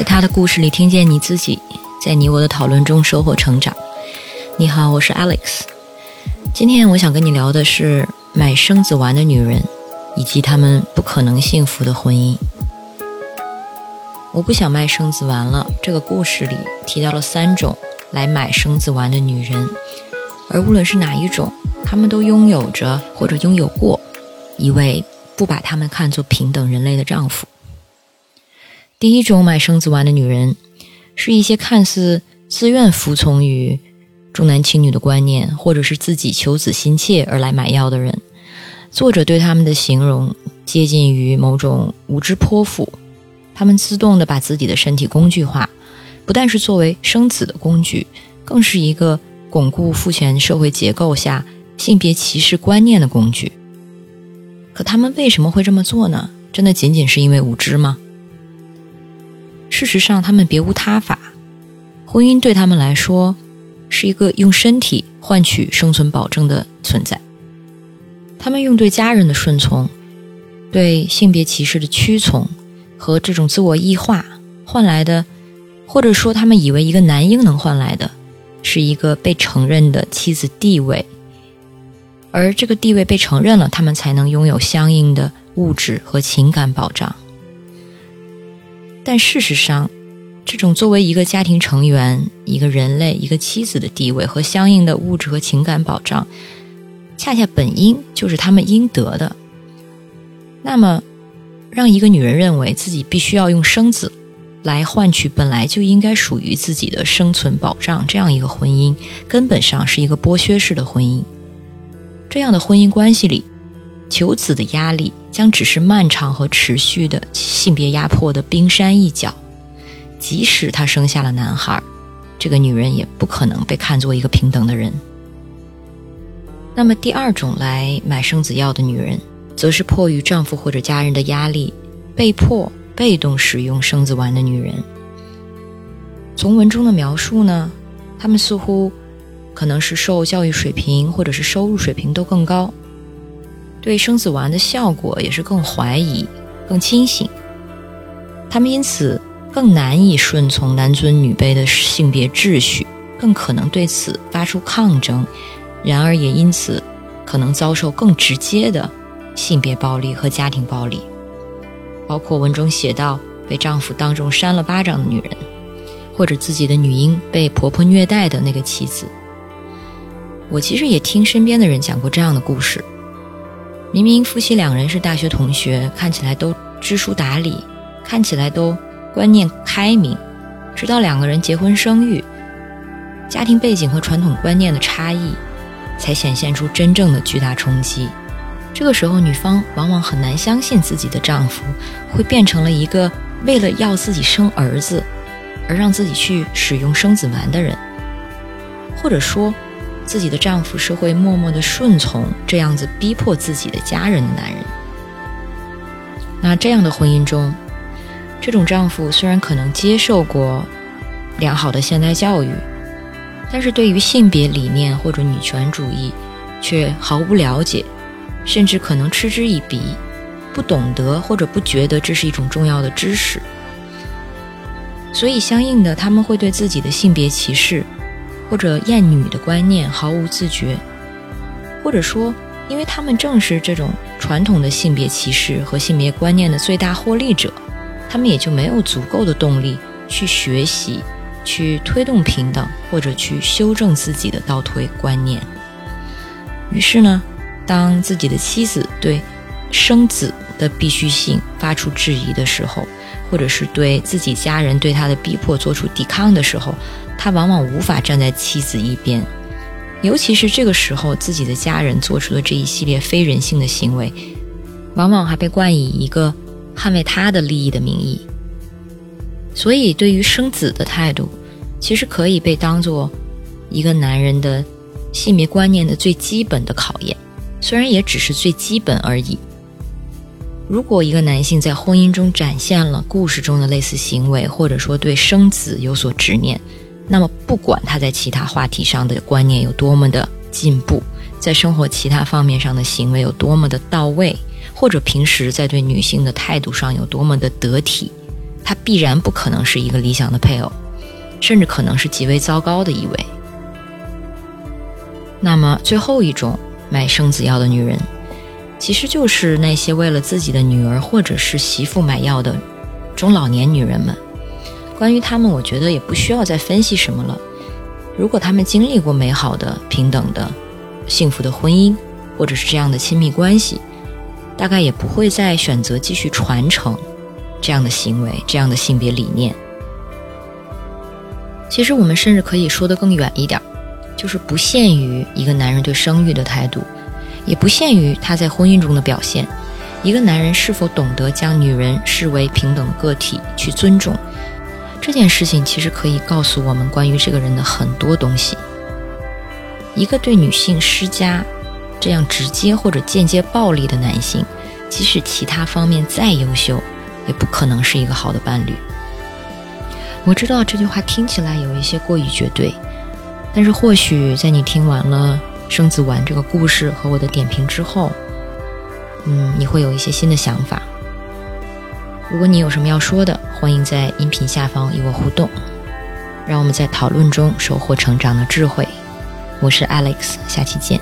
在他的故事里听见你自己，在你我的讨论中收获成长。你好，我是 Alex。今天我想跟你聊的是买生子丸的女人，以及她们不可能幸福的婚姻。我不想卖生子丸了。这个故事里提到了三种来买生子丸的女人，而无论是哪一种，她们都拥有着或者拥有过一位不把她们看作平等人类的丈夫。第一种买生子丸的女人，是一些看似自愿服从于重男轻女的观念，或者是自己求子心切而来买药的人。作者对他们的形容接近于某种无知泼妇，他们自动的把自己的身体工具化，不但是作为生子的工具，更是一个巩固父权社会结构下性别歧视观念的工具。可他们为什么会这么做呢？真的仅仅是因为无知吗？事实上，他们别无他法。婚姻对他们来说，是一个用身体换取生存保证的存在。他们用对家人的顺从、对性别歧视的屈从和这种自我异化换来的，或者说他们以为一个男婴能换来的，是一个被承认的妻子地位。而这个地位被承认了，他们才能拥有相应的物质和情感保障。但事实上，这种作为一个家庭成员、一个人类、一个妻子的地位和相应的物质和情感保障，恰恰本应就是他们应得的。那么，让一个女人认为自己必须要用生子来换取本来就应该属于自己的生存保障，这样一个婚姻，根本上是一个剥削式的婚姻。这样的婚姻关系里，求子的压力。将只是漫长和持续的性别压迫的冰山一角。即使她生下了男孩，这个女人也不可能被看作一个平等的人。那么，第二种来买生子药的女人，则是迫于丈夫或者家人的压力，被迫被动使用生子丸的女人。从文中的描述呢，她们似乎可能是受教育水平或者是收入水平都更高。对生子丸的效果也是更怀疑、更清醒，他们因此更难以顺从男尊女卑的性别秩序，更可能对此发出抗争，然而也因此可能遭受更直接的性别暴力和家庭暴力，包括文中写到被丈夫当众扇了巴掌的女人，或者自己的女婴被婆婆虐待的那个妻子。我其实也听身边的人讲过这样的故事。明明夫妻两人是大学同学，看起来都知书达理，看起来都观念开明，直到两个人结婚生育，家庭背景和传统观念的差异，才显现出真正的巨大冲击。这个时候，女方往往很难相信自己的丈夫会变成了一个为了要自己生儿子而让自己去使用生子丸的人，或者说。自己的丈夫是会默默的顺从这样子逼迫自己的家人的男人。那这样的婚姻中，这种丈夫虽然可能接受过良好的现代教育，但是对于性别理念或者女权主义却毫无了解，甚至可能嗤之以鼻，不懂得或者不觉得这是一种重要的知识。所以相应的，他们会对自己的性别歧视。或者厌女的观念毫无自觉，或者说，因为他们正是这种传统的性别歧视和性别观念的最大获利者，他们也就没有足够的动力去学习、去推动平等，或者去修正自己的倒推观念。于是呢，当自己的妻子对生子的必须性发出质疑的时候，或者是对自己家人对他的逼迫做出抵抗的时候，他往往无法站在妻子一边，尤其是这个时候，自己的家人做出的这一系列非人性的行为，往往还被冠以一个捍卫他的利益的名义。所以，对于生子的态度，其实可以被当做一个男人的性别观念的最基本的考验，虽然也只是最基本而已。如果一个男性在婚姻中展现了故事中的类似行为，或者说对生子有所执念，那么不管他在其他话题上的观念有多么的进步，在生活其他方面上的行为有多么的到位，或者平时在对女性的态度上有多么的得体，他必然不可能是一个理想的配偶，甚至可能是极为糟糕的一位。那么最后一种买生子药的女人，其实就是那些为了自己的女儿或者是媳妇买药的中老年女人们。关于她们，我觉得也不需要再分析什么了。如果她们经历过美好的、平等的、幸福的婚姻，或者是这样的亲密关系，大概也不会再选择继续传承这样的行为、这样的性别理念。其实，我们甚至可以说得更远一点。就是不限于一个男人对生育的态度，也不限于他在婚姻中的表现。一个男人是否懂得将女人视为平等个体去尊重，这件事情其实可以告诉我们关于这个人的很多东西。一个对女性施加这样直接或者间接暴力的男性，即使其他方面再优秀，也不可能是一个好的伴侣。我知道这句话听起来有一些过于绝对。但是，或许在你听完了生子丸这个故事和我的点评之后，嗯，你会有一些新的想法。如果你有什么要说的，欢迎在音频下方与我互动，让我们在讨论中收获成长的智慧。我是 Alex，下期见。